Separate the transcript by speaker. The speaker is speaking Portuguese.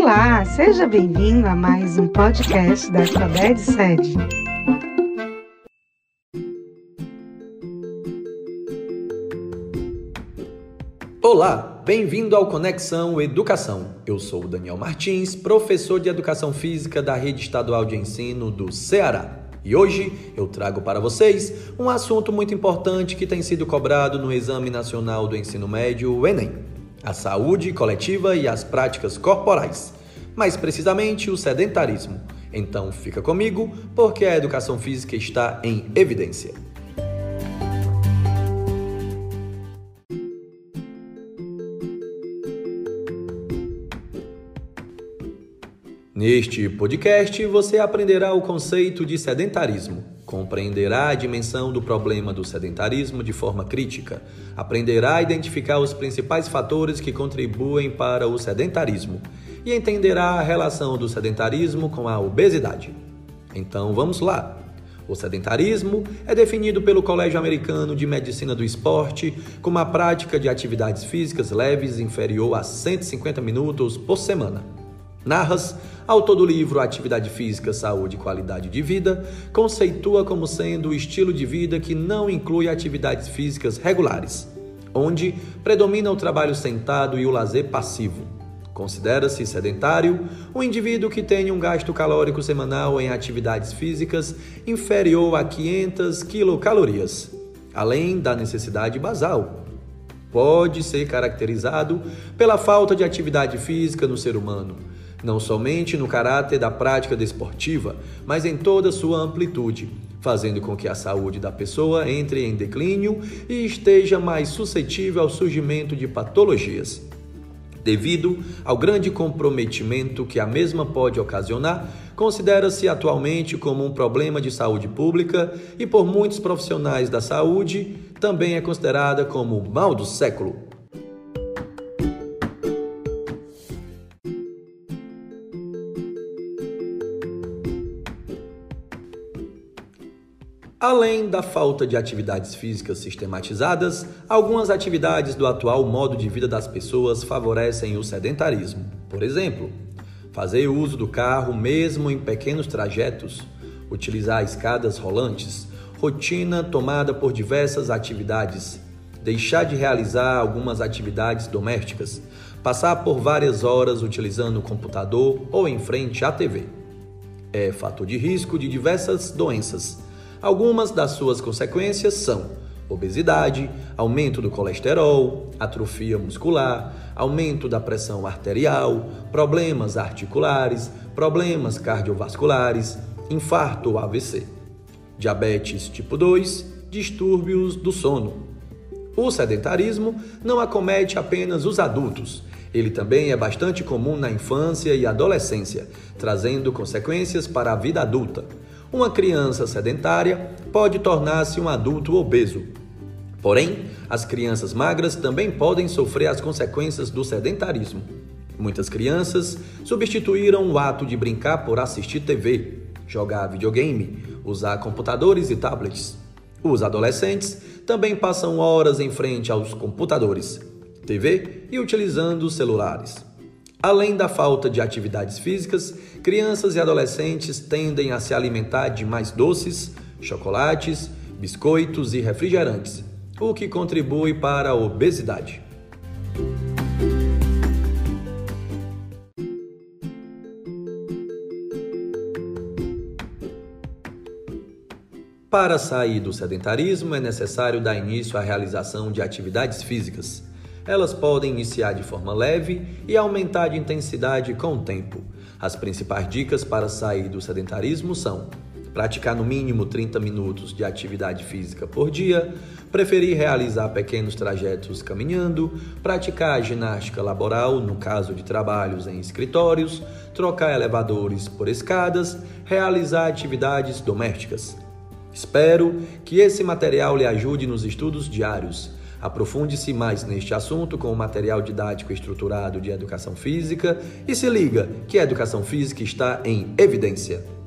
Speaker 1: Olá, seja bem-vindo a mais um podcast da Sabed Sede.
Speaker 2: Olá, bem-vindo ao Conexão Educação. Eu sou o Daniel Martins, professor de Educação Física da Rede Estadual de Ensino do Ceará. E hoje eu trago para vocês um assunto muito importante que tem sido cobrado no Exame Nacional do Ensino Médio, o Enem: a saúde coletiva e as práticas corporais, mais precisamente o sedentarismo. Então fica comigo, porque a educação física está em evidência. Neste podcast, você aprenderá o conceito de sedentarismo, compreenderá a dimensão do problema do sedentarismo de forma crítica, aprenderá a identificar os principais fatores que contribuem para o sedentarismo e entenderá a relação do sedentarismo com a obesidade. Então vamos lá! O sedentarismo é definido pelo Colégio Americano de Medicina do Esporte como a prática de atividades físicas leves inferior a 150 minutos por semana. Narras Autor do livro Atividade Física, Saúde e Qualidade de Vida, conceitua como sendo o estilo de vida que não inclui atividades físicas regulares, onde predomina o trabalho sentado e o lazer passivo. Considera-se sedentário um indivíduo que tem um gasto calórico semanal em atividades físicas inferior a 500 quilocalorias, além da necessidade basal. Pode ser caracterizado pela falta de atividade física no ser humano, não somente no caráter da prática desportiva, mas em toda sua amplitude, fazendo com que a saúde da pessoa entre em declínio e esteja mais suscetível ao surgimento de patologias. Devido ao grande comprometimento que a mesma pode ocasionar, considera-se atualmente como um problema de saúde pública e, por muitos profissionais da saúde, também é considerada como o mal do século. Além da falta de atividades físicas sistematizadas, algumas atividades do atual modo de vida das pessoas favorecem o sedentarismo. Por exemplo, fazer uso do carro mesmo em pequenos trajetos, utilizar escadas rolantes, rotina tomada por diversas atividades, deixar de realizar algumas atividades domésticas, passar por várias horas utilizando o computador ou em frente à TV. É fator de risco de diversas doenças Algumas das suas consequências são obesidade, aumento do colesterol, atrofia muscular, aumento da pressão arterial, problemas articulares, problemas cardiovasculares, infarto ou AVC, diabetes tipo 2, distúrbios do sono. O sedentarismo não acomete apenas os adultos, ele também é bastante comum na infância e adolescência, trazendo consequências para a vida adulta. Uma criança sedentária pode tornar-se um adulto obeso. Porém, as crianças magras também podem sofrer as consequências do sedentarismo. Muitas crianças substituíram o ato de brincar por assistir TV, jogar videogame, usar computadores e tablets. Os adolescentes também passam horas em frente aos computadores, TV e utilizando celulares. Além da falta de atividades físicas, crianças e adolescentes tendem a se alimentar de mais doces, chocolates, biscoitos e refrigerantes, o que contribui para a obesidade. Para sair do sedentarismo é necessário dar início à realização de atividades físicas elas podem iniciar de forma leve e aumentar de intensidade com o tempo. As principais dicas para sair do sedentarismo são: praticar no mínimo 30 minutos de atividade física por dia, preferir realizar pequenos trajetos caminhando, praticar ginástica laboral no caso de trabalhos em escritórios, trocar elevadores por escadas, realizar atividades domésticas. Espero que esse material lhe ajude nos estudos diários. Aprofunde-se mais neste assunto com o material didático estruturado de educação física e se liga que a educação física está em evidência.